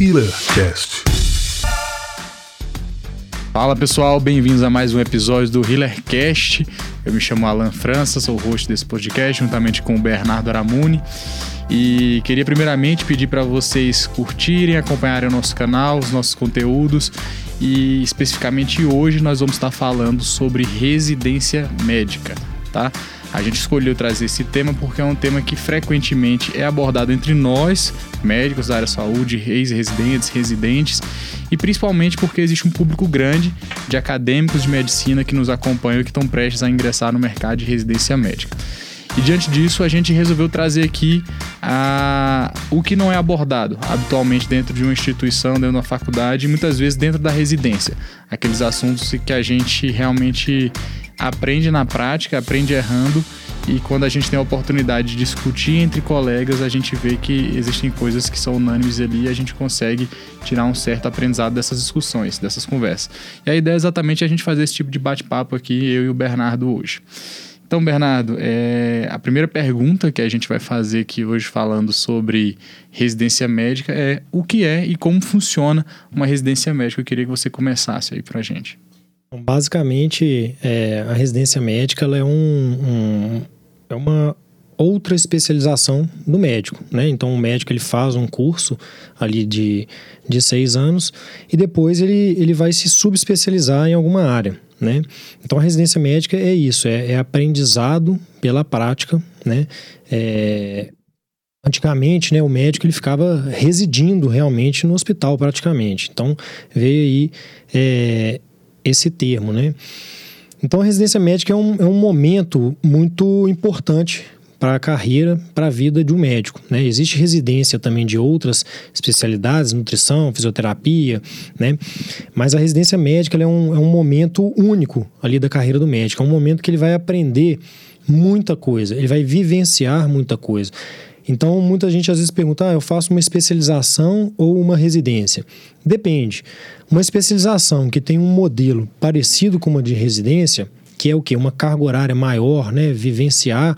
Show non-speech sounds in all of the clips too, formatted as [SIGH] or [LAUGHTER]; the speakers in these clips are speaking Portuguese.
HealerCast. Fala pessoal, bem-vindos a mais um episódio do HealerCast. Eu me chamo Alan França, sou o host desse podcast, juntamente com o Bernardo Aramuni. E queria primeiramente pedir para vocês curtirem, acompanharem o nosso canal, os nossos conteúdos. E especificamente hoje nós vamos estar falando sobre residência médica, tá? A gente escolheu trazer esse tema porque é um tema que frequentemente é abordado entre nós, médicos da área de saúde, ex-residentes, residentes, e principalmente porque existe um público grande de acadêmicos de medicina que nos acompanham e que estão prestes a ingressar no mercado de residência médica. E diante disso, a gente resolveu trazer aqui a, o que não é abordado habitualmente dentro de uma instituição, dentro de uma faculdade e muitas vezes dentro da residência. Aqueles assuntos que a gente realmente aprende na prática, aprende errando e quando a gente tem a oportunidade de discutir entre colegas, a gente vê que existem coisas que são unânimes ali e a gente consegue tirar um certo aprendizado dessas discussões, dessas conversas. E a ideia é exatamente a gente fazer esse tipo de bate-papo aqui, eu e o Bernardo hoje. Então, Bernardo, é, a primeira pergunta que a gente vai fazer aqui hoje falando sobre residência médica é o que é e como funciona uma residência médica. Eu queria que você começasse aí pra gente. Basicamente, é, a residência médica é, um, um, é uma outra especialização do médico, né? Então, o médico ele faz um curso ali de, de seis anos e depois ele, ele vai se subespecializar em alguma área, né? Então, a residência médica é isso, é, é aprendizado pela prática, né? É, Antigamente, né, o médico ele ficava residindo realmente no hospital praticamente. Então veio aí é, esse termo, né? Então, a residência médica é um, é um momento muito importante para a carreira, para a vida de um médico. Né? Existe residência também de outras especialidades, nutrição, fisioterapia, né? mas a residência médica é um, é um momento único ali da carreira do médico. É um momento que ele vai aprender muita coisa, ele vai vivenciar muita coisa. Então, muita gente às vezes pergunta: ah, eu faço uma especialização ou uma residência? Depende. Uma especialização que tem um modelo parecido com uma de residência, que é o que? Uma carga horária maior, né? Vivenciar,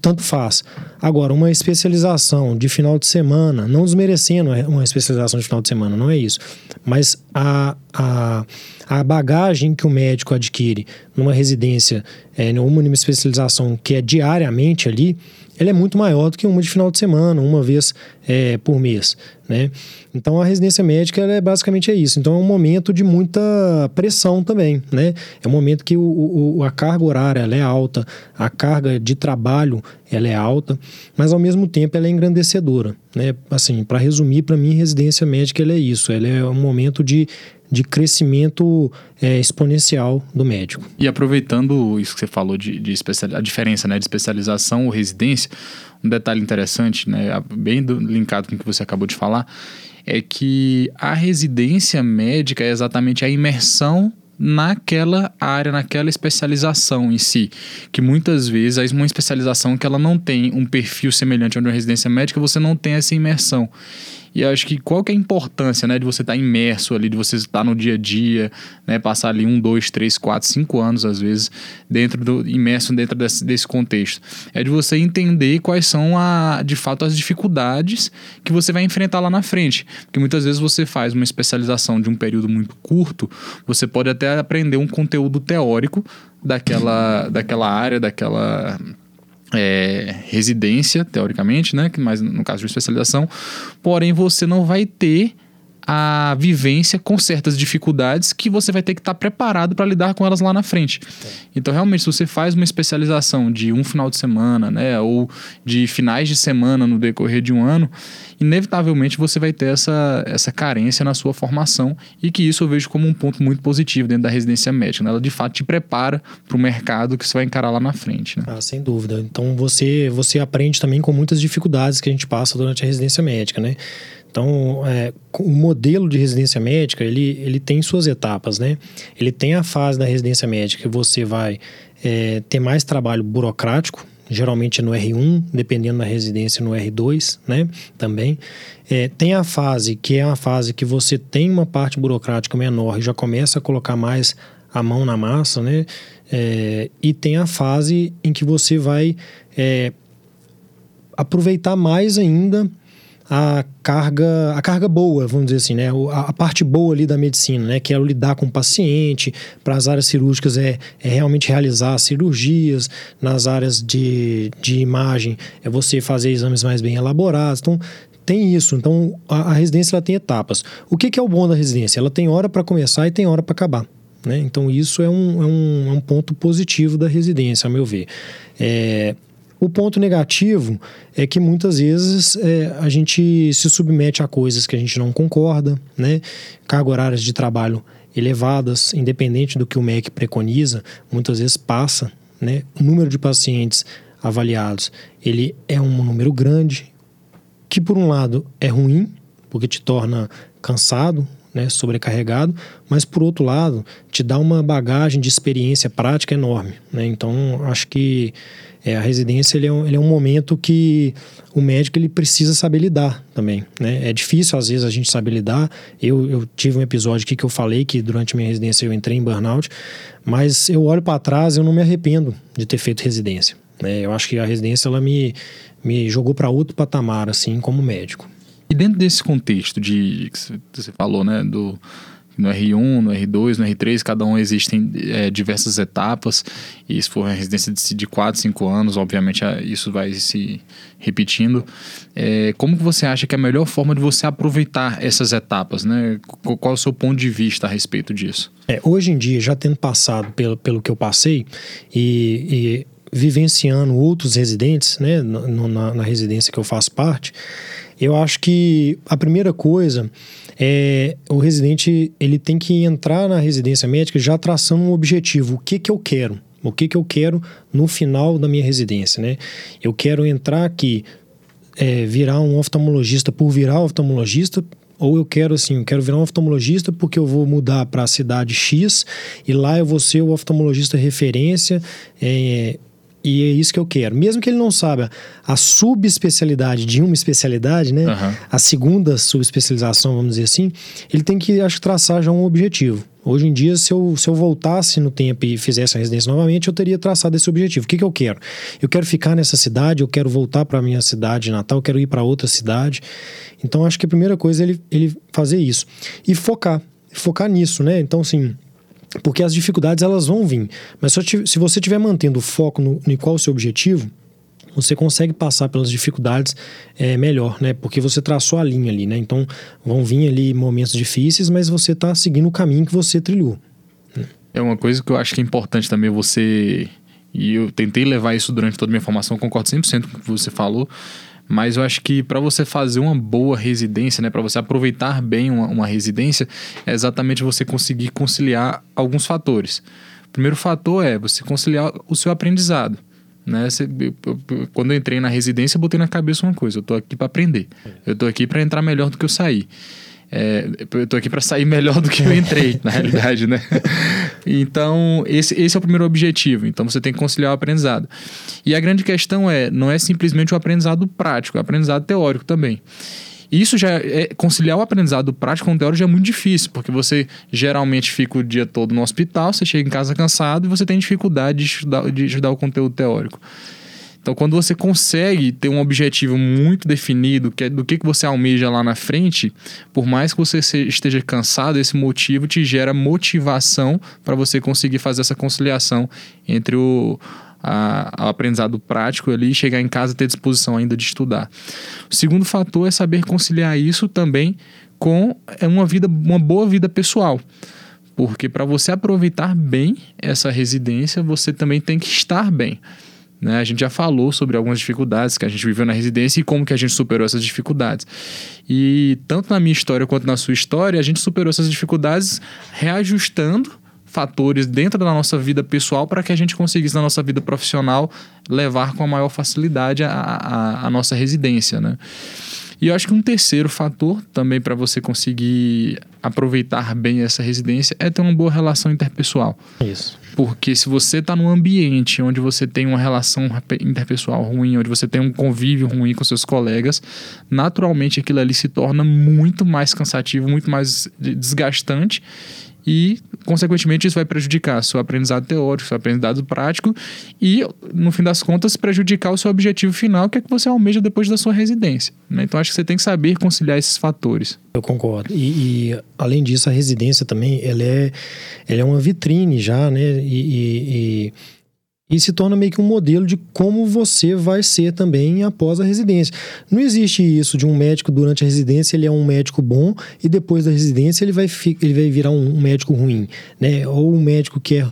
tanto faz. Agora, uma especialização de final de semana, não desmerecendo uma especialização de final de semana, não é isso. Mas a, a, a bagagem que o médico adquire numa residência, é, numa especialização que é diariamente ali, ela é muito maior do que uma de final de semana, uma vez é, por mês, né? Então a residência médica é basicamente é isso. Então é um momento de muita pressão também, né? É um momento que o, o, a carga horária é alta, a carga de trabalho ela é alta, mas ao mesmo tempo ela é engrandecedora, né? Assim, para resumir, para mim residência médica é isso. Ela é um momento de de crescimento é, exponencial do médico. E aproveitando isso que você falou de, de a diferença né, de especialização ou residência, um detalhe interessante, né, bem do, linkado com o que você acabou de falar, é que a residência médica é exatamente a imersão naquela área, naquela especialização em si, que muitas vezes uma especialização que ela não tem um perfil semelhante de uma residência médica, você não tem essa imersão. E acho que qual que é a importância, né, de você estar tá imerso ali, de você estar no dia a dia, né, passar ali um, dois, três, quatro, cinco anos às vezes dentro do imerso dentro desse, desse contexto, é de você entender quais são a, de fato as dificuldades que você vai enfrentar lá na frente, porque muitas vezes você faz uma especialização de um período muito curto, você pode até aprender um conteúdo teórico daquela, daquela área, daquela é, residência, teoricamente, né? Mas no caso de especialização, porém você não vai ter a vivência com certas dificuldades que você vai ter que estar tá preparado para lidar com elas lá na frente. Então, realmente, se você faz uma especialização de um final de semana, né, ou de finais de semana no decorrer de um ano, inevitavelmente você vai ter essa, essa carência na sua formação e que isso eu vejo como um ponto muito positivo dentro da residência médica. Né? Ela de fato te prepara para o mercado que você vai encarar lá na frente. Né? Ah, sem dúvida. Então você, você aprende também com muitas dificuldades que a gente passa durante a residência médica, né? Então, é, o modelo de residência médica, ele, ele tem suas etapas, né? Ele tem a fase da residência médica que você vai é, ter mais trabalho burocrático, geralmente no R1, dependendo da residência no R2, né? Também. É, tem a fase que é uma fase que você tem uma parte burocrática menor e já começa a colocar mais a mão na massa, né? É, e tem a fase em que você vai é, aproveitar mais ainda a carga, a carga boa, vamos dizer assim, né? A, a parte boa ali da medicina, né? Que é lidar com o paciente, para as áreas cirúrgicas é, é realmente realizar cirurgias, nas áreas de, de imagem é você fazer exames mais bem elaborados. Então, tem isso. Então, a, a residência ela tem etapas. O que, que é o bom da residência? Ela tem hora para começar e tem hora para acabar. Né? Então, isso é um, é, um, é um ponto positivo da residência, a meu ver. É, o ponto negativo é que muitas vezes é, a gente se submete a coisas que a gente não concorda, né? Carga horárias de trabalho elevadas, independente do que o MEC preconiza, muitas vezes passa, né? O número de pacientes avaliados, ele é um número grande, que por um lado é ruim, porque te torna cansado, né, sobrecarregado, mas por outro lado te dá uma bagagem de experiência prática enorme. Né? Então acho que é, a residência ele é, um, ele é um momento que o médico ele precisa saber lidar também. Né? É difícil às vezes a gente saber lidar. Eu, eu tive um episódio aqui que eu falei que durante minha residência eu entrei em burnout, mas eu olho para trás eu não me arrependo de ter feito residência. Né? Eu acho que a residência ela me, me jogou para outro patamar assim como médico. E dentro desse contexto de que você falou, né, do no R1, no R2, no R3, cada um existem é, diversas etapas, e se for uma residência de, de 4, 5 anos, obviamente isso vai se repetindo. É, como você acha que é a melhor forma de você aproveitar essas etapas? Né? Qual é o seu ponto de vista a respeito disso? É, hoje em dia, já tendo passado pelo, pelo que eu passei, e, e vivenciando outros residentes, né, na, na, na residência que eu faço parte, eu acho que a primeira coisa é o residente ele tem que entrar na residência médica já traçando um objetivo. O que que eu quero? O que que eu quero no final da minha residência, né? Eu quero entrar aqui, é, virar um oftalmologista por virar oftalmologista, ou eu quero assim, eu quero virar um oftalmologista porque eu vou mudar para a cidade X e lá eu vou ser o oftalmologista referência é, e é isso que eu quero. Mesmo que ele não saiba a subespecialidade de uma especialidade, né? Uhum. A segunda subespecialização, vamos dizer assim, ele tem que, acho, traçar já um objetivo. Hoje em dia, se eu, se eu voltasse no tempo e fizesse a residência novamente, eu teria traçado esse objetivo. O que, que eu quero? Eu quero ficar nessa cidade, eu quero voltar para a minha cidade natal, eu quero ir para outra cidade. Então, acho que a primeira coisa é ele, ele fazer isso. E focar. Focar nisso, né? Então, assim, porque as dificuldades elas vão vir. Mas se você estiver mantendo o foco no, no qual é o seu objetivo, você consegue passar pelas dificuldades é, melhor, né? Porque você traçou a linha ali, né? Então vão vir ali momentos difíceis, mas você está seguindo o caminho que você trilhou. Né? É uma coisa que eu acho que é importante também você. E eu tentei levar isso durante toda a minha formação, concordo 100% com o que você falou. Mas eu acho que para você fazer uma boa residência, né, para você aproveitar bem uma, uma residência, é exatamente você conseguir conciliar alguns fatores. O primeiro fator é você conciliar o seu aprendizado. Né? Você, eu, eu, quando eu entrei na residência, eu botei na cabeça uma coisa: eu estou aqui para aprender, eu estou aqui para entrar melhor do que eu saí. É, eu tô aqui para sair melhor do que eu entrei, na realidade, né? Então, esse, esse é o primeiro objetivo. Então, você tem que conciliar o aprendizado. E a grande questão é, não é simplesmente o aprendizado prático, é o aprendizado teórico também. Isso já é conciliar o aprendizado prático com o teórico já é muito difícil, porque você geralmente fica o dia todo no hospital, você chega em casa cansado e você tem dificuldade de estudar, de estudar o conteúdo teórico. Então, quando você consegue ter um objetivo muito definido, que é do que, que você almeja lá na frente, por mais que você esteja cansado, esse motivo te gera motivação para você conseguir fazer essa conciliação entre o, a, aprendizado prático ali e chegar em casa e ter disposição ainda de estudar. O segundo fator é saber conciliar isso também com é, uma vida, uma boa vida pessoal. Porque para você aproveitar bem essa residência, você também tem que estar bem. Né? A gente já falou sobre algumas dificuldades que a gente viveu na residência e como que a gente superou essas dificuldades. E tanto na minha história quanto na sua história, a gente superou essas dificuldades reajustando fatores dentro da nossa vida pessoal para que a gente conseguisse na nossa vida profissional levar com a maior facilidade a, a, a nossa residência, né? E eu acho que um terceiro fator também para você conseguir aproveitar bem essa residência é ter uma boa relação interpessoal. Isso. Porque se você está num ambiente onde você tem uma relação interpessoal ruim, onde você tem um convívio ruim com seus colegas, naturalmente aquilo ali se torna muito mais cansativo, muito mais desgastante e, consequentemente, isso vai prejudicar seu aprendizado teórico, seu aprendizado prático e, no fim das contas, prejudicar o seu objetivo final, que é que você almeja depois da sua residência. Né? Então, acho que você tem que saber conciliar esses fatores. Eu concordo. E, e, além disso, a residência também, ela é, ela é uma vitrine já, né? e, e e se torna meio que um modelo de como você vai ser também após a residência. Não existe isso de um médico durante a residência, ele é um médico bom e depois da residência ele vai, ele vai virar um médico ruim, né? Ou um médico que é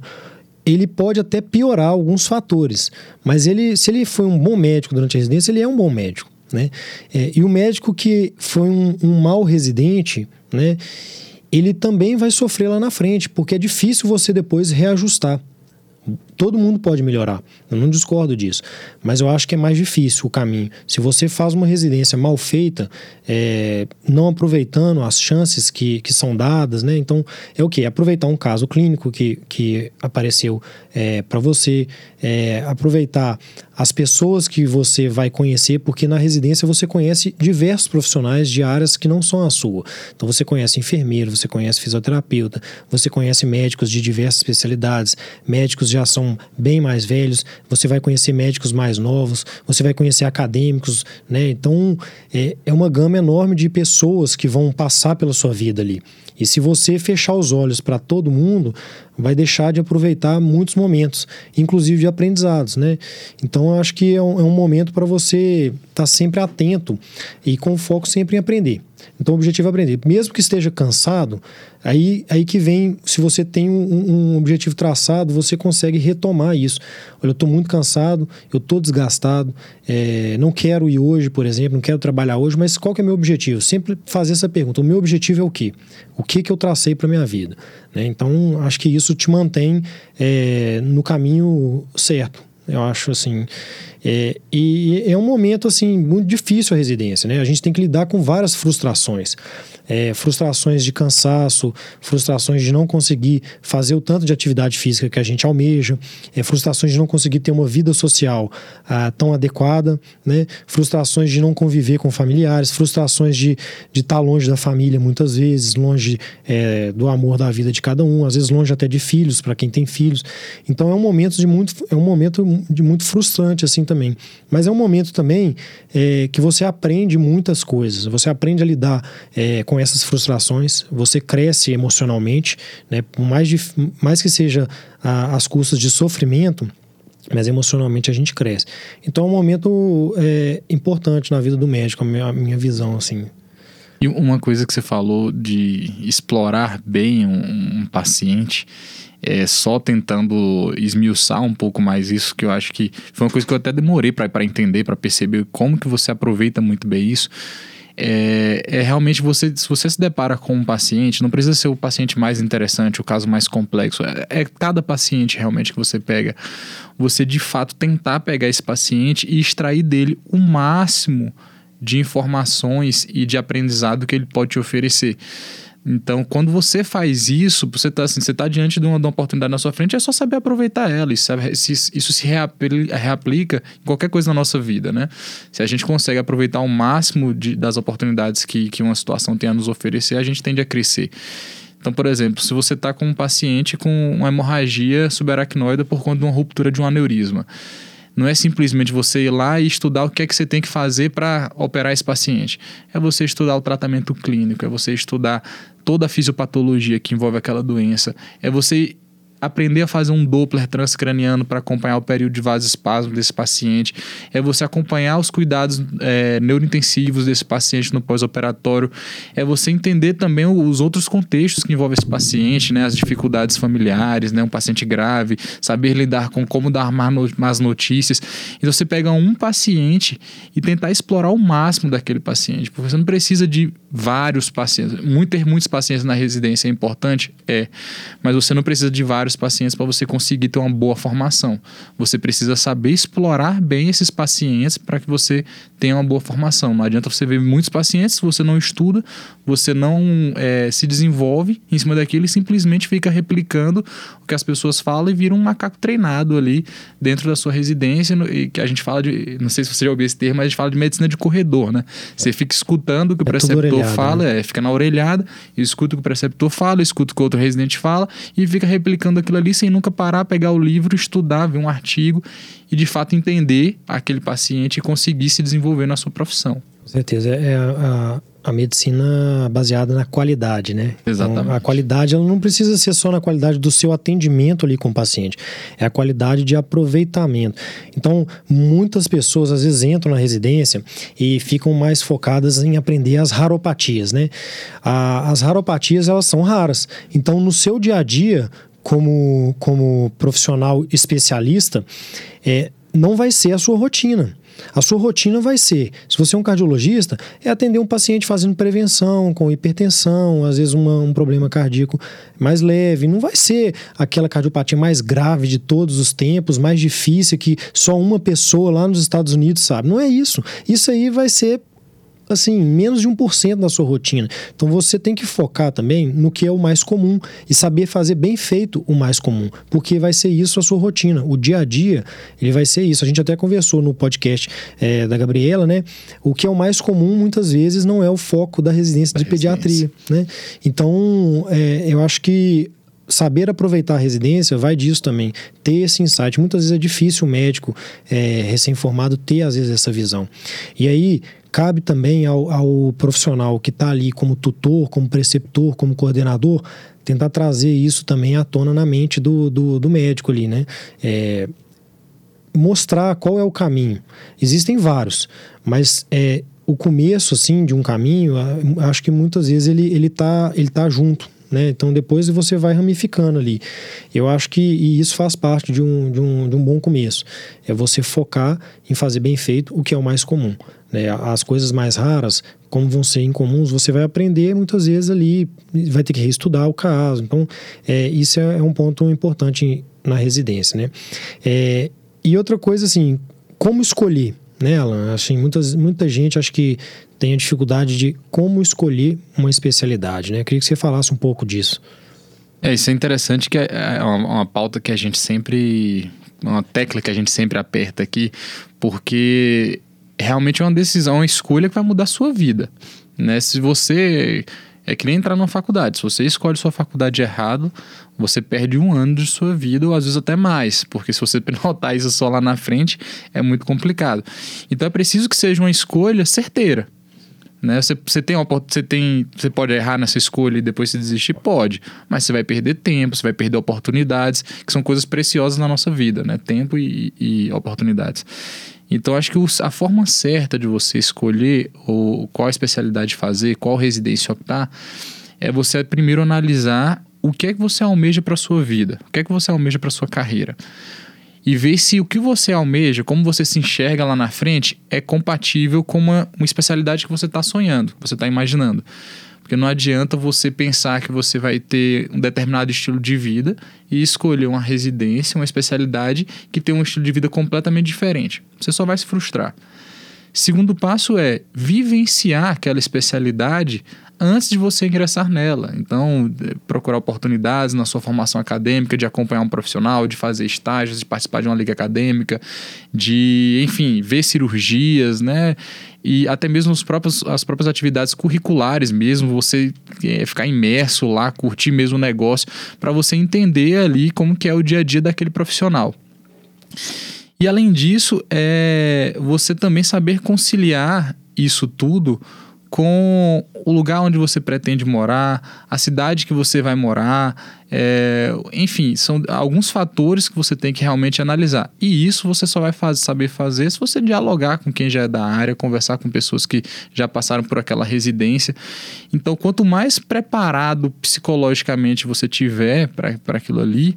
ele pode até piorar alguns fatores, mas ele, se ele foi um bom médico durante a residência, ele é um bom médico, né? É, e o médico que foi um, um mau residente, né? Ele também vai sofrer lá na frente, porque é difícil você depois reajustar. Todo mundo pode melhorar, eu não discordo disso, mas eu acho que é mais difícil o caminho. Se você faz uma residência mal feita, é, não aproveitando as chances que, que são dadas, né? Então, é o que? Aproveitar um caso clínico que, que apareceu é, para você, é, aproveitar as pessoas que você vai conhecer, porque na residência você conhece diversos profissionais de áreas que não são a sua. Então, você conhece enfermeiro, você conhece fisioterapeuta, você conhece médicos de diversas especialidades, médicos já são bem mais velhos, você vai conhecer médicos mais novos, você vai conhecer acadêmicos, né? Então é, é uma gama enorme de pessoas que vão passar pela sua vida ali. E se você fechar os olhos para todo mundo, vai deixar de aproveitar muitos momentos, inclusive de aprendizados, né? Então eu acho que é um, é um momento para você estar tá sempre atento e com foco sempre em aprender. Então o objetivo é aprender. Mesmo que esteja cansado, aí, aí que vem, se você tem um, um objetivo traçado, você consegue retomar isso. Olha, eu estou muito cansado, eu estou desgastado, é, não quero ir hoje, por exemplo, não quero trabalhar hoje, mas qual que é meu objetivo? Sempre fazer essa pergunta. O meu objetivo é o quê? O que, que eu tracei para minha vida? Né? Então, acho que isso te mantém é, no caminho certo. Eu acho assim. É, e é um momento assim muito difícil a residência, né? A gente tem que lidar com várias frustrações é, frustrações de cansaço, frustrações de não conseguir fazer o tanto de atividade física que a gente almeja, é, frustrações de não conseguir ter uma vida social ah, tão adequada, né? frustrações de não conviver com familiares, frustrações de estar tá longe da família muitas vezes, longe é, do amor da vida de cada um, às vezes longe até de filhos, para quem tem filhos. Então é um momento de muito, é um momento de muito frustrante assim também. Mas é um momento também é, que você aprende muitas coisas, você aprende a lidar é, com com essas frustrações, você cresce emocionalmente, né? Por mais, de, mais que seja a, as custas de sofrimento, mas emocionalmente a gente cresce. Então é um momento é, importante na vida do médico, a minha, a minha visão, assim. E uma coisa que você falou de explorar bem um, um paciente, é, só tentando esmiuçar um pouco mais isso, que eu acho que foi uma coisa que eu até demorei para entender, para perceber como que você aproveita muito bem isso é, é, realmente você, se você se depara com um paciente, não precisa ser o paciente mais interessante, o caso mais complexo, é, é cada paciente realmente que você pega. Você de fato tentar pegar esse paciente e extrair dele o máximo de informações e de aprendizado que ele pode te oferecer. Então, quando você faz isso, você está assim, você tá diante de uma, de uma, oportunidade na sua frente, é só saber aproveitar ela. Isso, isso se reaplica em qualquer coisa na nossa vida, né? Se a gente consegue aproveitar o máximo de, das oportunidades que, que uma situação tem a nos oferecer, a gente tende a crescer. Então, por exemplo, se você está com um paciente com uma hemorragia subaracnoide por conta de uma ruptura de um aneurisma, não é simplesmente você ir lá e estudar o que é que você tem que fazer para operar esse paciente. É você estudar o tratamento clínico, é você estudar toda a fisiopatologia que envolve aquela doença, é você aprender a fazer um Doppler transcraniano para acompanhar o período de vasoespasmo desse paciente, é você acompanhar os cuidados é, neurointensivos desse paciente no pós-operatório, é você entender também os outros contextos que envolvem esse paciente, né, as dificuldades familiares, né, um paciente grave, saber lidar com como dar más notícias. Então você pega um paciente e tentar explorar o máximo daquele paciente, porque você não precisa de vários pacientes. Muito ter muitos pacientes na residência é importante, é, mas você não precisa de vários vários pacientes para você conseguir ter uma boa formação. Você precisa saber explorar bem esses pacientes para que você tenha uma boa formação. Não adianta você ver muitos pacientes se você não estuda, você não é, se desenvolve em cima daquilo e simplesmente fica replicando o que as pessoas falam e vira um macaco treinado ali dentro da sua residência. E que a gente fala de, não sei se você já ouviu esse termo, mas a gente fala de medicina de corredor, né? Você fica escutando o que o é preceptor fala, né? é, fica na orelhada, escuta o que o preceptor fala, escuta o que o outro residente fala e fica replicando aquilo ali sem nunca parar, pegar o livro, estudar, ver um artigo e de fato entender aquele paciente e conseguir se desenvolver na sua profissão. Com certeza. É a, a medicina baseada na qualidade, né? Exatamente. Então, a qualidade ela não precisa ser só na qualidade do seu atendimento ali com o paciente, é a qualidade de aproveitamento. Então, muitas pessoas às vezes entram na residência e ficam mais focadas em aprender as raropatias, né? A, as raropatias elas são raras. Então, no seu dia a dia, como, como profissional especialista, é, não vai ser a sua rotina. A sua rotina vai ser, se você é um cardiologista, é atender um paciente fazendo prevenção com hipertensão, às vezes uma, um problema cardíaco mais leve. Não vai ser aquela cardiopatia mais grave de todos os tempos, mais difícil que só uma pessoa lá nos Estados Unidos sabe. Não é isso. Isso aí vai ser assim, menos de 1% da sua rotina. Então você tem que focar também no que é o mais comum e saber fazer bem feito o mais comum, porque vai ser isso a sua rotina. O dia a dia, ele vai ser isso. A gente até conversou no podcast é, da Gabriela, né? O que é o mais comum muitas vezes não é o foco da residência de pediatria, né? Então, é, eu acho que saber aproveitar a residência vai disso também, ter esse insight. Muitas vezes é difícil o médico é, recém-formado ter, às vezes, essa visão. E aí, cabe também ao, ao profissional que está ali como tutor, como preceptor, como coordenador, tentar trazer isso também à tona na mente do, do, do médico ali, né? É, mostrar qual é o caminho. Existem vários, mas é, o começo assim de um caminho, acho que muitas vezes ele ele tá ele tá junto, né? Então depois você vai ramificando ali. Eu acho que isso faz parte de um, de um, de um bom começo. É você focar em fazer bem feito o que é o mais comum. Né? As coisas mais raras, como vão ser incomuns, você vai aprender muitas vezes ali, vai ter que reestudar o caso. Então, é, isso é, é um ponto importante na residência, né? É, e outra coisa, assim, como escolher, né, Alan? Assim, muitas, muita gente acho que tem a dificuldade de como escolher uma especialidade, né? Eu queria que você falasse um pouco disso. É, isso é interessante que é, é uma, uma pauta que a gente sempre uma tecla que a gente sempre aperta aqui, porque realmente é uma decisão, uma escolha que vai mudar a sua vida. Né? Se você. É que nem entrar numa faculdade. Se você escolhe sua faculdade errado, você perde um ano de sua vida, ou às vezes até mais, porque se você [LAUGHS] notar isso só lá na frente, é muito complicado. Então é preciso que seja uma escolha certeira. Né? Você, você, tem uma, você, tem, você pode errar nessa escolha e depois se desistir? Pode. Mas você vai perder tempo, você vai perder oportunidades, que são coisas preciosas na nossa vida, né? Tempo e, e oportunidades. Então, acho que a forma certa de você escolher ou qual especialidade fazer, qual residência optar, é você primeiro analisar o que é que você almeja para sua vida, o que é que você almeja para sua carreira. E ver se o que você almeja, como você se enxerga lá na frente, é compatível com uma, uma especialidade que você está sonhando, que você está imaginando. Porque não adianta você pensar que você vai ter um determinado estilo de vida e escolher uma residência, uma especialidade que tem um estilo de vida completamente diferente. Você só vai se frustrar. Segundo passo é vivenciar aquela especialidade antes de você ingressar nela. Então, é, procurar oportunidades na sua formação acadêmica, de acompanhar um profissional, de fazer estágios, de participar de uma liga acadêmica, de, enfim, ver cirurgias, né? E até mesmo os próprios, as próprias atividades curriculares mesmo, você é, ficar imerso lá, curtir mesmo o negócio, para você entender ali como que é o dia a dia daquele profissional. E além disso, é você também saber conciliar isso tudo com o lugar onde você pretende morar, a cidade que você vai morar, é, enfim, são alguns fatores que você tem que realmente analisar. E isso você só vai fazer, saber fazer se você dialogar com quem já é da área, conversar com pessoas que já passaram por aquela residência. Então, quanto mais preparado psicologicamente você tiver para aquilo ali,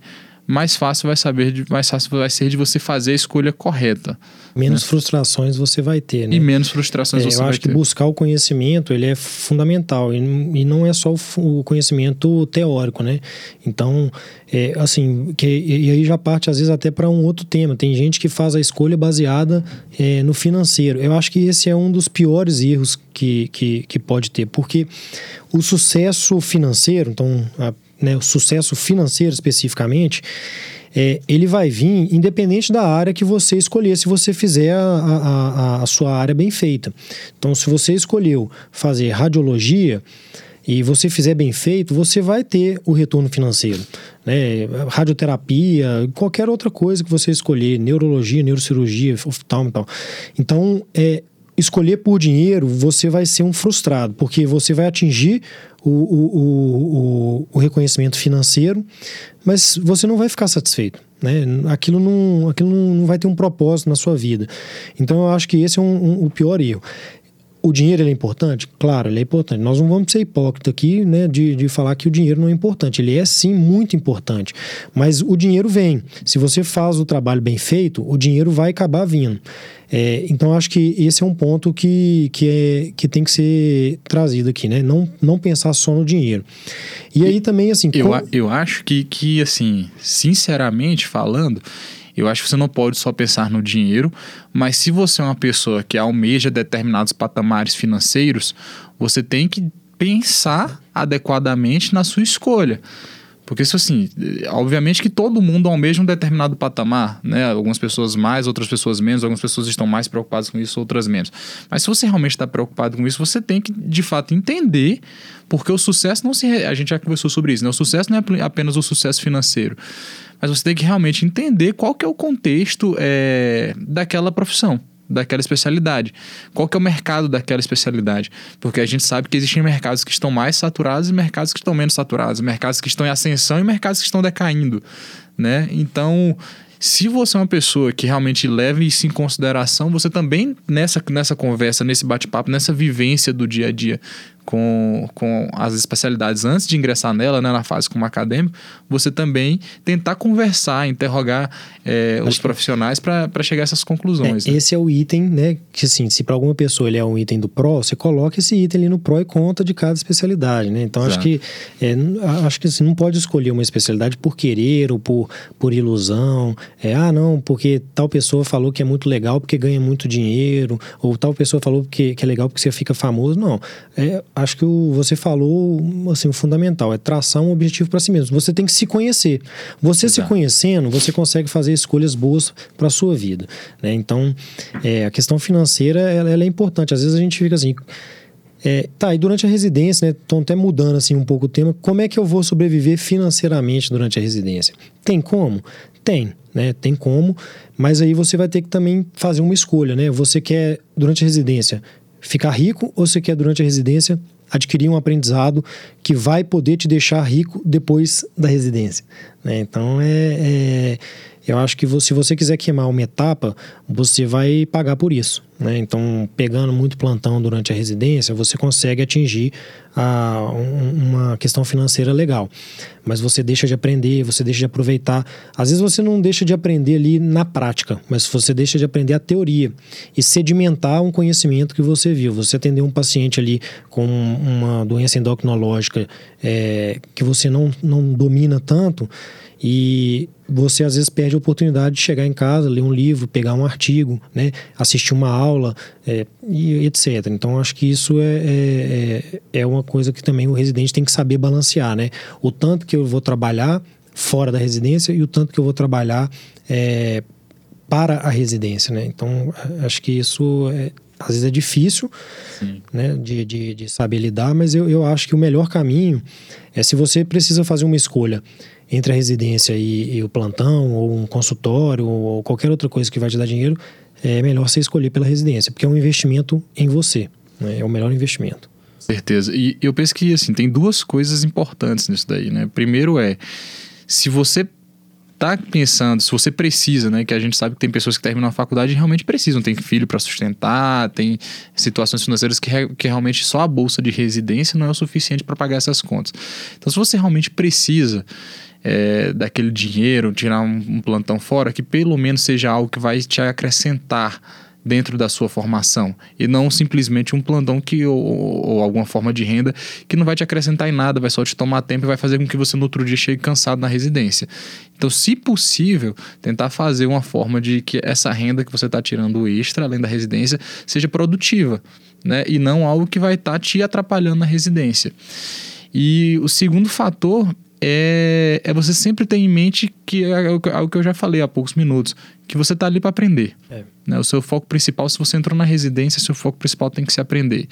mais fácil vai saber de, mais fácil vai ser de você fazer a escolha correta. Menos né? frustrações você vai ter, né? E menos frustrações é, você vai ter. Eu acho que buscar o conhecimento, ele é fundamental. E, e não é só o, conhecimento teórico, né? Então, é, assim, que, e aí já parte às vezes até para um outro tema. Tem gente que faz a escolha baseada é, no financeiro. Eu acho que esse é um dos piores erros que, que, que pode ter, porque o sucesso financeiro, então, a, né, o sucesso financeiro especificamente, é, ele vai vir independente da área que você escolher, se você fizer a, a, a, sua área bem feita. Então, se você escolheu fazer radiologia e você fizer bem feito, você vai ter o retorno financeiro. Né? Radioterapia, qualquer outra coisa que você escolher, neurologia, neurocirurgia, oftalmo e tal. Então, é, escolher por dinheiro, você vai ser um frustrado, porque você vai atingir o, o, o, o reconhecimento financeiro, mas você não vai ficar satisfeito. Né? Aquilo, não, aquilo não vai ter um propósito na sua vida. Então eu acho que esse é um, um, o pior erro. O dinheiro é importante? Claro, ele é importante. Nós não vamos ser hipócritas aqui né, de, de falar que o dinheiro não é importante. Ele é sim muito importante. Mas o dinheiro vem. Se você faz o trabalho bem feito, o dinheiro vai acabar vindo. É, então, acho que esse é um ponto que, que, é, que tem que ser trazido aqui, né? Não, não pensar só no dinheiro. E aí também, assim... Eu, eu acho que, que, assim, sinceramente falando, eu acho que você não pode só pensar no dinheiro, mas se você é uma pessoa que almeja determinados patamares financeiros, você tem que pensar adequadamente na sua escolha. Porque isso assim, obviamente que todo mundo almeja um determinado patamar, né? Algumas pessoas mais, outras pessoas menos, algumas pessoas estão mais preocupadas com isso, outras menos. Mas se você realmente está preocupado com isso, você tem que, de fato, entender porque o sucesso não se. A gente já conversou sobre isso, né? O sucesso não é apenas o sucesso financeiro. Mas você tem que realmente entender qual que é o contexto é, daquela profissão daquela especialidade. Qual que é o mercado daquela especialidade? Porque a gente sabe que existem mercados que estão mais saturados e mercados que estão menos saturados, mercados que estão em ascensão e mercados que estão decaindo, né? Então, se você é uma pessoa que realmente leva isso em consideração, você também nessa, nessa conversa, nesse bate-papo, nessa vivência do dia a dia, com, com as especialidades antes de ingressar nela, né, na fase como acadêmico, você também tentar conversar, interrogar é, os profissionais para chegar a essas conclusões. É, né? Esse é o item, né? Que assim, se para alguma pessoa ele é um item do PRO, você coloca esse item ali no PRO e conta de cada especialidade, né? Então Exato. acho que é, acho que assim, não pode escolher uma especialidade por querer ou por, por ilusão. É, ah, não, porque tal pessoa falou que é muito legal porque ganha muito dinheiro, ou tal pessoa falou que, que é legal porque você fica famoso. Não. É, acho que o, você falou assim, o fundamental é traçar um objetivo para si mesmo. Você tem que se conhecer. Você Exato. se conhecendo, você consegue fazer escolhas boas para a sua vida. Né? Então, é, a questão financeira ela, ela, é importante. Às vezes a gente fica assim. É, tá, e durante a residência, né? Estão até mudando assim um pouco o tema. Como é que eu vou sobreviver financeiramente durante a residência? Tem como? Tem, né? Tem como, mas aí você vai ter que também fazer uma escolha, né? Você quer, durante a residência, ficar rico ou você quer, durante a residência, adquirir um aprendizado que vai poder te deixar rico depois da residência. Né? Então, é, é, eu acho que se você quiser queimar uma etapa, você vai pagar por isso. Né? Então, pegando muito plantão durante a residência, você consegue atingir a, uma questão financeira legal. Mas você deixa de aprender, você deixa de aproveitar. Às vezes você não deixa de aprender ali na prática, mas você deixa de aprender a teoria e sedimentar um conhecimento que você viu. Você atender um paciente ali com uma doença endocrinológica é, que você não, não domina tanto e você às vezes perde a oportunidade de chegar em casa, ler um livro, pegar um artigo, né, assistir uma aula é, e etc. Então acho que isso é, é, é uma coisa que também o residente tem que saber balancear, né? O tanto que eu vou trabalhar fora da residência e o tanto que eu vou trabalhar é, para a residência, né? Então acho que isso é, às vezes é difícil né, de, de, de, saber lidar, mas eu, eu acho que o melhor caminho é se você precisa fazer uma escolha entre a residência e, e o plantão, ou um consultório, ou qualquer outra coisa que vai te dar dinheiro, é melhor você escolher pela residência, porque é um investimento em você. Né? É o melhor investimento. Certeza. E eu penso que assim, tem duas coisas importantes nisso daí. Né? Primeiro é, se você tá pensando, se você precisa, né, que a gente sabe que tem pessoas que terminam a faculdade e realmente precisam, tem filho para sustentar, tem situações financeiras que, que realmente só a bolsa de residência não é o suficiente para pagar essas contas. Então, se você realmente precisa é, daquele dinheiro, tirar um, um plantão fora, que pelo menos seja algo que vai te acrescentar dentro da sua formação e não simplesmente um plantão que ou, ou, alguma forma de renda que não vai te acrescentar em nada, vai só te tomar tempo e vai fazer com que você no outro dia chegue cansado na residência. Então, se possível, tentar fazer uma forma de que essa renda que você está tirando extra, além da residência, seja produtiva, né? E não algo que vai estar tá te atrapalhando na residência. E o segundo fator é, é você sempre ter em mente que é, é o que eu já falei há poucos minutos, que você está ali para aprender. É. Né? O seu foco principal, se você entrou na residência, seu foco principal tem que se aprender.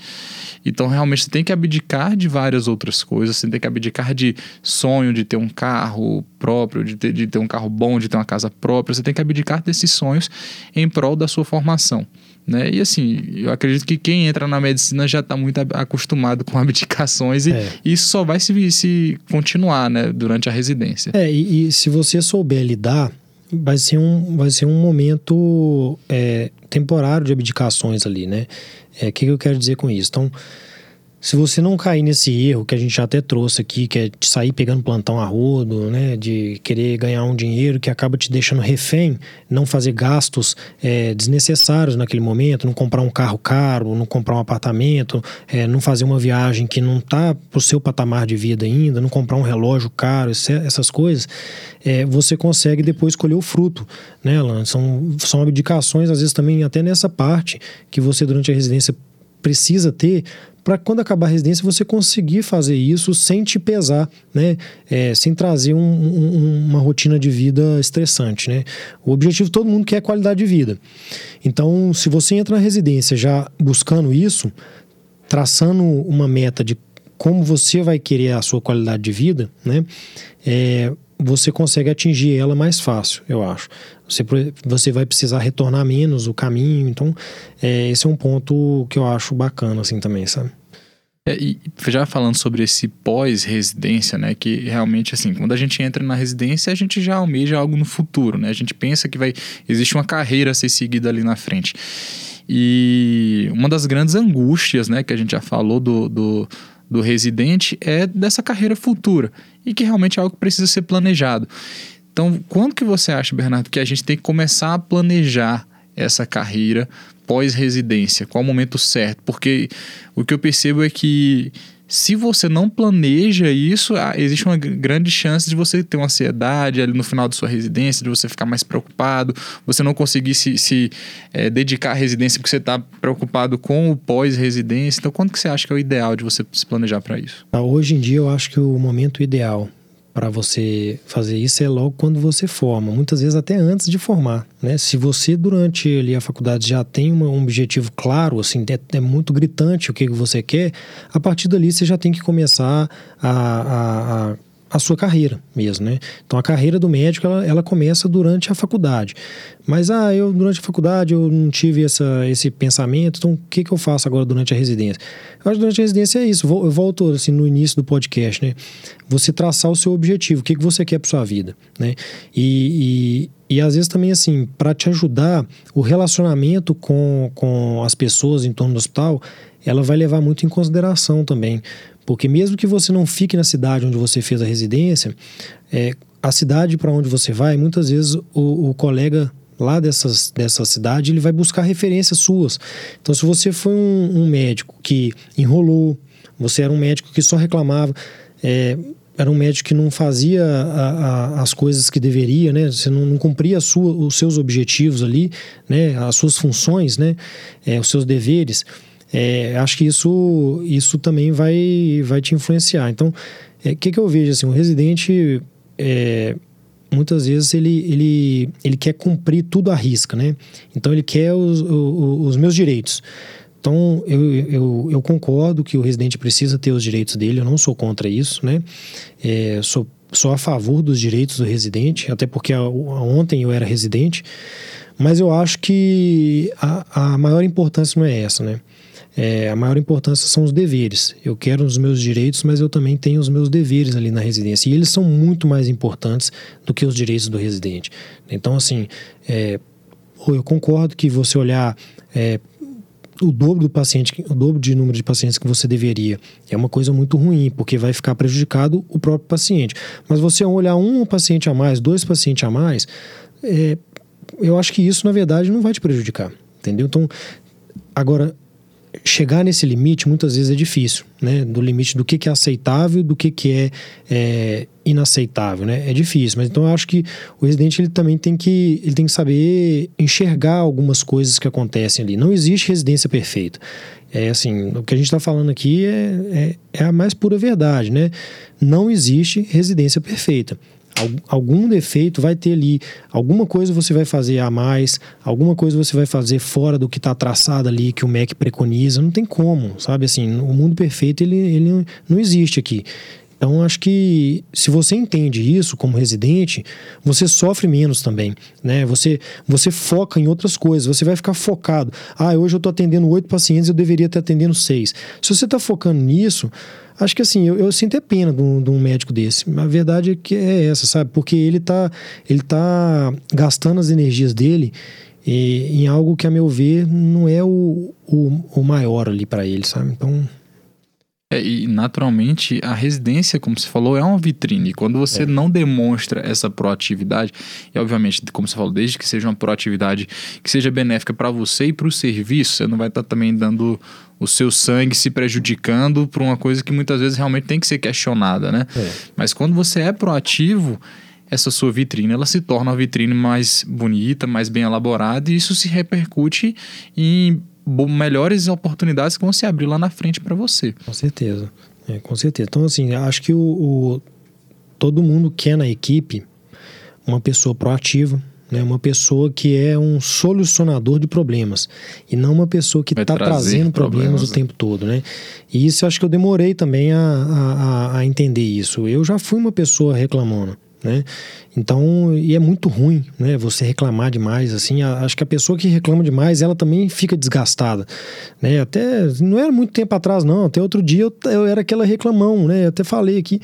Então, realmente, você tem que abdicar de várias outras coisas. Você tem que abdicar de sonho de ter um carro próprio, de ter, de ter um carro bom, de ter uma casa própria. Você tem que abdicar desses sonhos em prol da sua formação. Né? E assim, eu acredito que quem entra na medicina já está muito acostumado com [LAUGHS] abdicações e é. isso só vai se, se continuar né, durante a residência. É, e, e se você souber lidar vai ser um, vai ser um momento é, temporário de abdicações ali, né? O é, que, que eu quero dizer com isso? Então, se você não cair nesse erro que a gente já até trouxe aqui, que é de sair pegando plantão a rodo, né, de querer ganhar um dinheiro que acaba te deixando refém, não fazer gastos é, desnecessários naquele momento, não comprar um carro caro, não comprar um apartamento, é, não fazer uma viagem que não está para o seu patamar de vida ainda, não comprar um relógio caro, essas coisas, é, você consegue depois colher o fruto, né? São, são abdicações, às vezes também até nessa parte que você durante a residência precisa ter para quando acabar a residência você conseguir fazer isso sem te pesar, né? É, sem trazer um, um, uma rotina de vida estressante, né? O objetivo todo mundo quer qualidade de vida. Então, se você entra na residência já buscando isso, traçando uma meta de como você vai querer a sua qualidade de vida, né? É, você consegue atingir ela mais fácil, eu acho. Você, você vai precisar retornar menos o caminho, então é, esse é um ponto que eu acho bacana assim também, sabe? É, e já falando sobre esse pós-residência, né, que realmente assim, quando a gente entra na residência, a gente já almeja algo no futuro, né? A gente pensa que vai existe uma carreira a ser seguida ali na frente. E uma das grandes angústias, né, que a gente já falou do, do do residente é dessa carreira futura e que realmente é algo que precisa ser planejado. Então, quando que você acha, Bernardo, que a gente tem que começar a planejar essa carreira pós-residência? Qual o momento certo? Porque o que eu percebo é que se você não planeja isso, ah, existe uma grande chance de você ter uma ansiedade ali no final da sua residência, de você ficar mais preocupado, você não conseguir se, se é, dedicar à residência porque você está preocupado com o pós-residência. Então, quando que você acha que é o ideal de você se planejar para isso? Hoje em dia, eu acho que o momento ideal para você fazer isso é logo quando você forma, muitas vezes até antes de formar, né? Se você durante ali a faculdade já tem uma, um objetivo claro, assim, é, é, muito gritante o que você quer, a partir dali você já tem que começar a, a, a a sua carreira mesmo, né? Então a carreira do médico ela, ela começa durante a faculdade. Mas ah, eu durante a faculdade eu não tive essa, esse pensamento, então o que, que eu faço agora durante a residência? Eu acho que durante a residência é isso. Eu volto assim no início do podcast, né? Você traçar o seu objetivo, o que, que você quer para sua vida, né? E, e, e às vezes também assim, para te ajudar, o relacionamento com, com as pessoas em torno do hospital, ela vai levar muito em consideração também. Porque mesmo que você não fique na cidade onde você fez a residência, é, a cidade para onde você vai, muitas vezes o, o colega lá dessas, dessa cidade, ele vai buscar referências suas. Então, se você foi um, um médico que enrolou, você era um médico que só reclamava, é, era um médico que não fazia a, a, as coisas que deveria, né? Você não, não cumpria sua, os seus objetivos ali, né? As suas funções, né? É, os seus deveres é, acho que isso, isso também vai, vai te influenciar. Então, o é, que, que eu vejo? Assim, o residente, é, muitas vezes, ele, ele, ele quer cumprir tudo à risca, né? Então, ele quer os, os, os meus direitos. Então, eu, eu, eu, concordo que o residente precisa ter os direitos dele, eu não sou contra isso, né? É, sou, sou a favor dos direitos do residente, até porque a, a, ontem eu era residente, mas eu acho que a, a maior importância não é essa, né? É, a maior importância são os deveres. Eu quero os meus direitos, mas eu também tenho os meus deveres ali na residência. E eles são muito mais importantes do que os direitos do residente. Então, assim, é, eu concordo que você olhar é, o dobro do paciente, o dobro de número de pacientes que você deveria. É uma coisa muito ruim, porque vai ficar prejudicado o próprio paciente. Mas você olhar um paciente a mais, dois pacientes a mais, é, eu acho que isso, na verdade, não vai te prejudicar. Entendeu? Então, agora, chegar nesse limite muitas vezes é difícil, né? Do limite do que, que é aceitável, do que, que é, é, inaceitável, né? É difícil, mas então eu acho que o residente ele também tem que ele tem que saber enxergar algumas coisas que acontecem ali. Não existe residência perfeita. É assim, o que a gente está falando aqui é, é, é a mais pura verdade, né? Não existe residência perfeita algum defeito vai ter ali, alguma coisa você vai fazer a mais, alguma coisa você vai fazer fora do que está traçado ali, que o MEC preconiza, não tem como, sabe? Assim, o mundo perfeito ele, ele não existe aqui. Então, acho que se você entende isso como residente, você sofre menos também, né? Você, você foca em outras coisas, você vai ficar focado. Ah, hoje eu estou atendendo oito pacientes, eu deveria estar atendendo seis. Se você está focando nisso, acho que assim, eu, eu sinto é pena de um, de um, médico desse. A verdade é que é essa, sabe? Porque ele está ele tá gastando as energias dele em algo que, a meu ver, não é o, o, o maior ali para ele, sabe? Então... É, e naturalmente a residência, como você falou, é uma vitrine. Quando você é. não demonstra essa proatividade, e obviamente, como você falou, desde que seja uma proatividade que seja benéfica para você e para o serviço, você não vai estar tá também dando o seu sangue se prejudicando por uma coisa que muitas vezes realmente tem que ser questionada, né? É. Mas quando você é proativo, essa sua vitrine ela se torna uma vitrine mais bonita, mais bem elaborada e isso se repercute em melhores oportunidades que vão se abrir lá na frente para você. Com certeza. É, com certeza. Então, assim, acho que o, o, todo mundo quer na equipe uma pessoa proativa, né? uma pessoa que é um solucionador de problemas e não uma pessoa que está trazendo problemas, problemas o tempo todo. Né? E isso eu acho que eu demorei também a, a, a entender isso. Eu já fui uma pessoa reclamona né? Então, e é muito ruim, né? Você reclamar demais, assim. acho que a pessoa que reclama demais, ela também fica desgastada, né? Até, não era muito tempo atrás, não. Até outro dia eu, eu era aquela reclamão, né? Eu até falei aqui,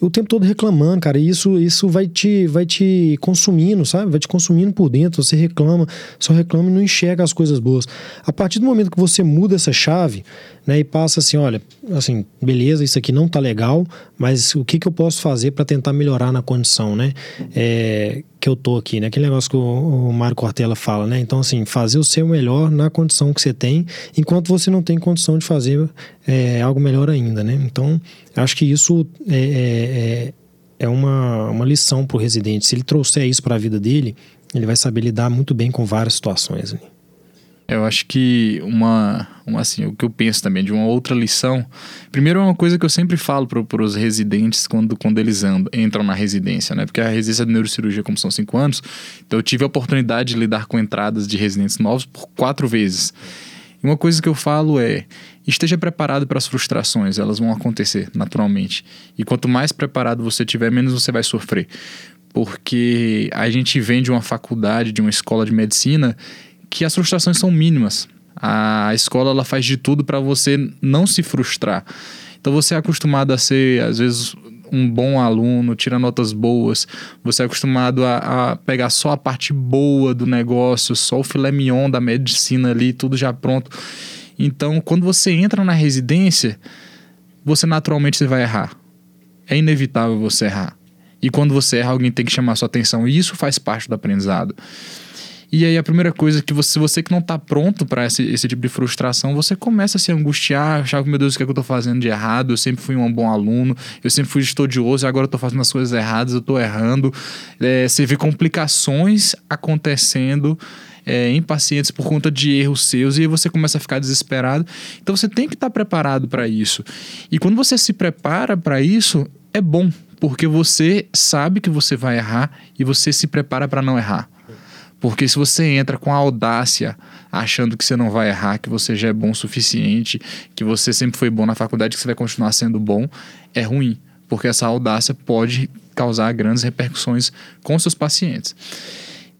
o tempo todo reclamando, cara. E isso, isso vai te, vai te consumindo, sabe? Vai te consumindo por dentro. Você reclama, só reclama e não enxerga as coisas boas. A partir do momento que você muda essa chave, né? E passa assim, olha, assim, beleza, isso aqui não tá legal, mas o que que eu posso fazer para tentar melhorar na condição, né? é, que eu tô aqui, né? Aquele negócio que o, o Mário Cortella fala, né? Então, assim, fazer o seu melhor na condição que você tem, enquanto você não tem condição de fazer é, algo melhor ainda, né? Então, acho que isso é, é, é, é uma, uma lição para o residente. Se ele trouxer isso para a vida dele, ele vai saber lidar muito bem com várias situações. Né? Eu acho que uma, uma, assim, o que eu penso também de uma outra lição. Primeiro é uma coisa que eu sempre falo para os residentes quando, quando eles andam, entram na residência, né? Porque a residência de neurocirurgia, como são cinco anos, então eu tive a oportunidade de lidar com entradas de residentes novos por quatro vezes. E uma coisa que eu falo é: esteja preparado para as frustrações, elas vão acontecer naturalmente. E quanto mais preparado você tiver, menos você vai sofrer. Porque a gente vem de uma faculdade, de uma escola de medicina que as frustrações são mínimas. A escola ela faz de tudo para você não se frustrar. Então você é acostumado a ser, às vezes, um bom aluno, tira notas boas, você é acostumado a, a, pegar só a parte boa do negócio, só o filé mignon da medicina ali, tudo já pronto. Então, quando você entra na residência, você naturalmente vai errar. É inevitável você errar. E quando você erra, alguém tem que chamar sua atenção. E isso faz parte do aprendizado. E aí a primeira coisa que você, você que não está pronto para esse, esse tipo de frustração, você começa a se angustiar, achar que, meu Deus, o que, é que eu estou fazendo de errado? Eu sempre fui um bom aluno, eu sempre fui estudioso e agora eu estou fazendo as coisas erradas, eu estou errando. É, você vê complicações acontecendo é, em pacientes por conta de erros seus e aí você começa a ficar desesperado. Então você tem que estar tá preparado para isso. E quando você se prepara para isso, é bom, porque você sabe que você vai errar e você se prepara para não errar. Porque se você entra com audácia, achando que você não vai errar, que você já é bom o suficiente, que você sempre foi bom na faculdade, que você vai continuar sendo bom, é ruim. Porque essa audácia pode causar grandes repercussões com seus pacientes.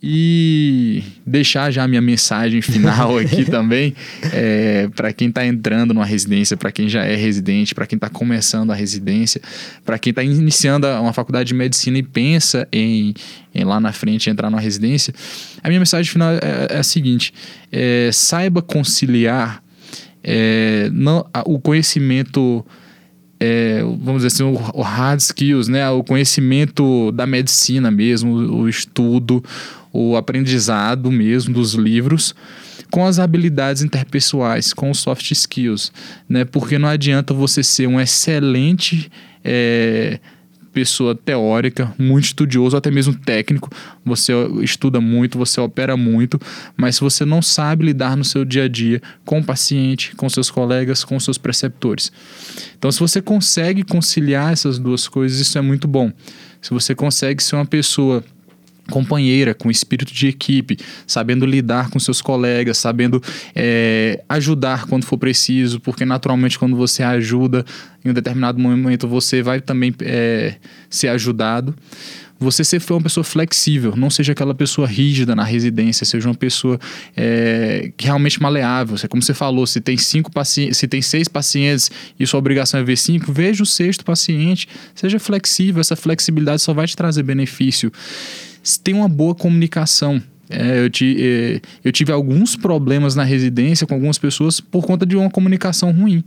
E deixar já a minha mensagem final [LAUGHS] aqui também, é, para quem está entrando numa residência, para quem já é residente, para quem está começando a residência, para quem está iniciando uma faculdade de medicina e pensa em, em lá na frente entrar numa residência, a minha mensagem final é, é a seguinte: é, saiba conciliar é, não, o conhecimento é, vamos dizer assim, o, o, hard skills, né? O conhecimento da medicina mesmo, o estudo, o aprendizado mesmo dos livros com as habilidades interpessoais, com os soft skills, né? Porque não adianta você ser um excelente é, pessoa teórica, muito estudioso, até mesmo técnico, você estuda muito, você opera muito, mas se você não sabe lidar no seu dia a dia com o paciente, com seus colegas, com seus preceptores. Então, se você consegue conciliar essas duas coisas, isso é muito bom. Se você consegue ser uma pessoa companheira, com espírito de equipe, sabendo lidar com seus colegas, sabendo é, ajudar quando for preciso, porque naturalmente quando você ajuda em um determinado momento você vai também é, ser ajudado. Você ser uma pessoa flexível, não seja aquela pessoa rígida na residência, seja uma pessoa é, realmente maleável. Como você falou, se tem cinco pacientes, se tem seis pacientes e sua obrigação é ver cinco, veja o sexto paciente, seja flexível. Essa flexibilidade só vai te trazer benefício tem uma boa comunicação. É, eu, ti, é, eu tive alguns problemas na residência com algumas pessoas por conta de uma comunicação ruim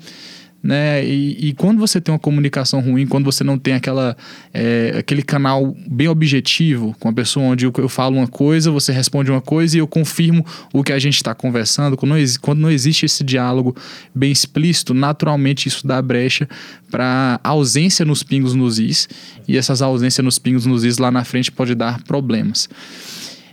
né? E, e, quando você tem uma comunicação ruim, quando você não tem aquela, é, aquele canal bem objetivo com a pessoa onde eu, eu, falo uma coisa, você responde uma coisa e eu confirmo o que a gente está conversando, quando não, quando não existe esse diálogo bem explícito, naturalmente isso dá brecha para ausência nos pingos nos is e essas ausências nos pingos nos is lá na frente pode dar problemas.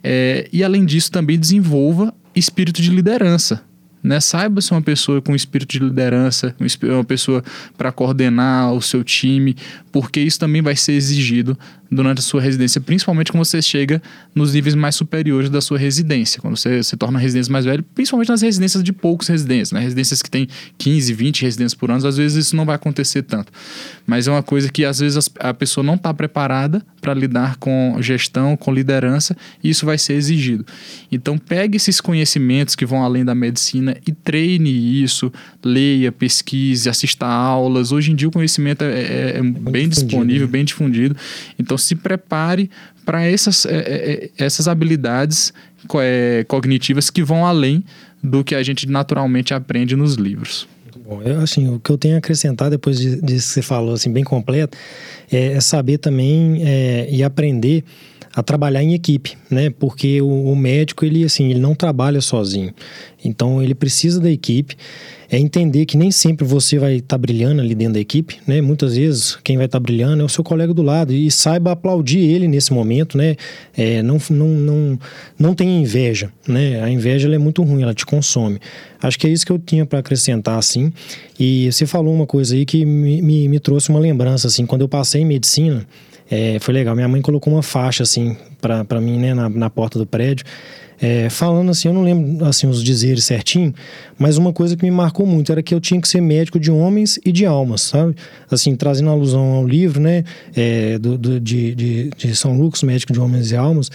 É, e além disso, também desenvolva espírito de liderança né? Saiba ser uma pessoa com espírito de liderança, uma pessoa para coordenar o seu time, porque isso também vai ser exigido durante a sua residência, principalmente quando você chega nos níveis mais superiores da sua residência, quando você se torna residência mais velha, principalmente nas residências de poucos residentes, né? residências que têm 15, 20 residências por ano, às vezes isso não vai acontecer tanto. Mas é uma coisa que às vezes a pessoa não está preparada para lidar com gestão, com liderança, e isso vai ser exigido. Então pegue esses conhecimentos que vão além da medicina e treine isso, leia, pesquise, assista aulas. Hoje em dia o conhecimento é, é, é bem disponível, né? bem difundido. Então então se prepare para essas, é, é, é essas habilidades cognitivas que vão além do que a gente naturalmente aprende nos livros. Bom, eu, assim, o que eu tenho a acrescentar depois disso que você falou, assim, bem completo, é, é saber também é, e aprender a trabalhar em equipe, né? Porque o, o, médico, ele, assim, ele não trabalha sozinho. Então, ele precisa da equipe é entender que nem sempre você vai estar tá brilhando ali dentro da equipe, né? Muitas vezes quem vai estar tá brilhando é o seu colega do lado e saiba aplaudir ele nesse momento, né? É, não, não, não, não tem inveja, né? A inveja é muito ruim, ela te consome. Acho que é isso que eu tinha para acrescentar, assim. E você falou uma coisa aí que me, me, me trouxe uma lembrança, assim, quando eu passei em medicina, é, foi legal. Minha mãe colocou uma faixa, assim, para mim, né, na, na porta do prédio. É, falando assim, eu não lembro assim os dizeres certinho, mas uma coisa que me marcou muito era que eu tinha que ser médico de homens e de almas, sabe? Assim, trazendo alusão ao livro, né, é, do, do de, de, de, São Lucas, médico de homens e almas.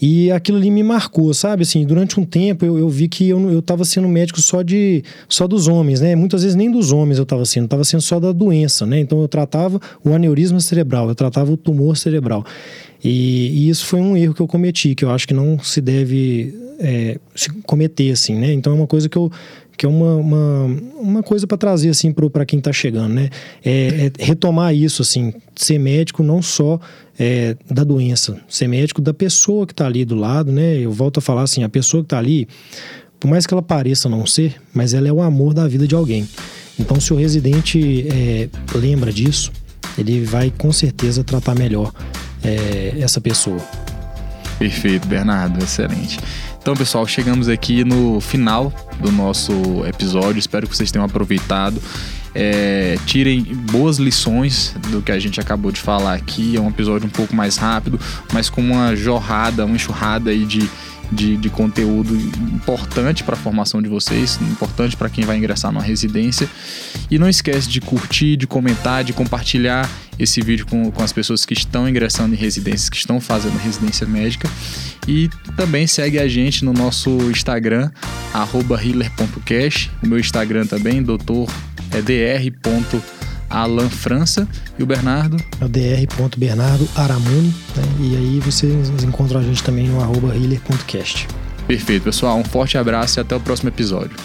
E aquilo ali me marcou, sabe? Assim, durante um tempo eu, eu vi que eu, eu tava sendo médico só de só dos homens, né? Muitas vezes nem dos homens eu tava sendo, eu tava sendo só da doença, né? Então eu tratava o aneurisma cerebral, eu tratava o tumor cerebral. E, e, isso foi um erro que eu cometi, que eu acho que não se deve é, se cometer, assim, né? Então é uma coisa que eu que é uma, uma, uma coisa para trazer assim para quem está chegando, né? É, é, retomar isso, assim, ser médico não só é, da doença, ser médico da pessoa que está ali do lado, né? Eu volto a falar assim, a pessoa que está ali, por mais que ela pareça não ser, mas ela é o amor da vida de alguém. Então, se o residente é, lembra disso, ele vai com certeza tratar melhor é, essa pessoa. Perfeito, Bernardo, excelente. Então, pessoal, chegamos aqui no final do nosso episódio. Espero que vocês tenham aproveitado. É, tirem boas lições do que a gente acabou de falar aqui. É um episódio um pouco mais rápido, mas com uma jorrada, uma enxurrada aí de, de, de conteúdo importante para a formação de vocês, importante para quem vai ingressar numa residência. E não esquece de curtir, de comentar, de compartilhar esse vídeo com, com as pessoas que estão ingressando em residências, que estão fazendo residência médica. E também segue a gente no nosso Instagram, healer.cash. O meu Instagram também, é dr.alan França. E o Bernardo? É o dr.bernardo Aramuni. Né? E aí vocês encontram a gente também no arroba healer.cast. Perfeito, pessoal. Um forte abraço e até o próximo episódio.